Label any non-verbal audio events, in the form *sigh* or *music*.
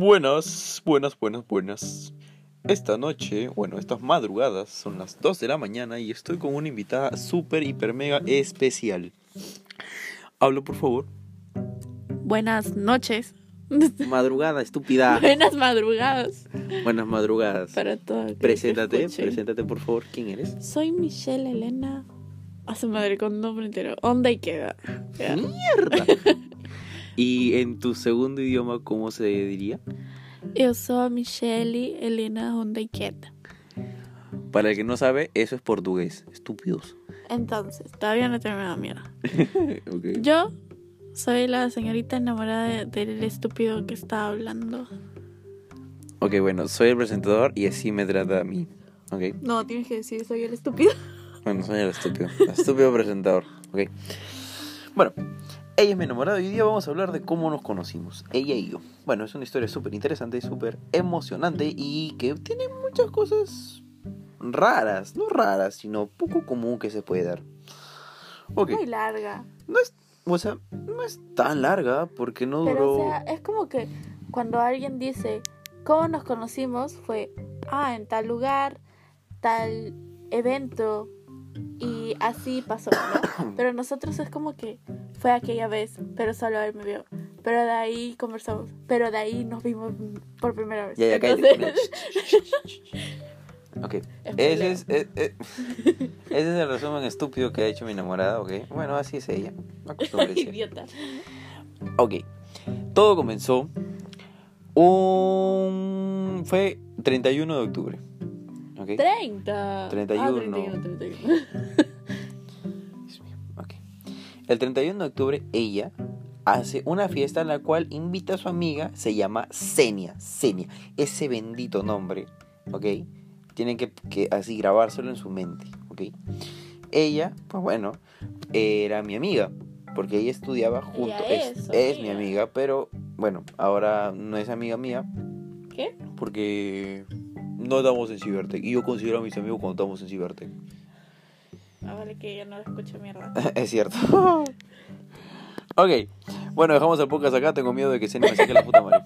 Buenas, buenas, buenas, buenas. Esta noche, bueno, estas madrugadas son las 2 de la mañana y estoy con una invitada súper, hiper, mega especial. Hablo, por favor. Buenas noches. Madrugada, estúpida. *laughs* Buenas madrugadas Buenas madrugadas. para todos. Preséntate, preséntate, por favor. ¿Quién eres? Soy Michelle Elena. A su madre con nombre entero. Onda y queda. ¡Mierda! *laughs* ¿Y en tu segundo idioma cómo se diría? Sou a Michelle Elena Onda y queda. Para el que no sabe, eso es portugués. Estúpidos. Entonces, todavía no te me da mierda. *laughs* Ok. Yo soy la señorita enamorada de- del estúpido que está hablando. Ok, bueno, soy el presentador y así me trata a mí. Ok. No, tienes que decir soy el estúpido. Bueno, soy el estúpido. El estúpido presentador. Ok. Bueno, ella es mi enamorada y hoy día vamos a hablar de cómo nos conocimos. Ella y yo. Bueno, es una historia súper interesante y súper emocionante y que tiene muchas cosas raras. No raras, sino poco común que se puede dar. Muy larga. No es, o sea, no es tan larga porque no duró... O sea, es como que cuando alguien dice, ¿cómo nos conocimos? Fue, ah, en tal lugar, tal evento, y así pasó, ¿no? *coughs* Pero nosotros es como que fue aquella vez, pero solo él me vio. Pero de ahí conversamos, pero de ahí nos vimos por primera vez. Ya, ya. Entonces- Ok, *laughs* ese es, eh, eh, *laughs* ese es el resumen estúpido que ha hecho mi enamorada, ok. Bueno, así es ella. *laughs* Idiota. Ok, todo comenzó un... fue 31 de octubre. Ok, 30. 31. Ah, 31, 31. El 31 de octubre ella hace una fiesta en la cual invita a su amiga, se llama Senia, Senia, ese bendito nombre, ok. Tienen que, que así grabárselo en su mente, ok. Ella, pues bueno, era mi amiga, porque ella estudiaba junto, Ella es, es es mi amiga. amiga, pero bueno, ahora no es amiga mía, ¿Qué? porque no estamos en Cibertec, y yo considero a mis amigos cuando estamos en Cibertec. Ah, vale, que ya no lo escucho mierda. *laughs* es cierto. *laughs* ok. Bueno, dejamos el podcast acá. Tengo miedo de que se me saque la puta madre.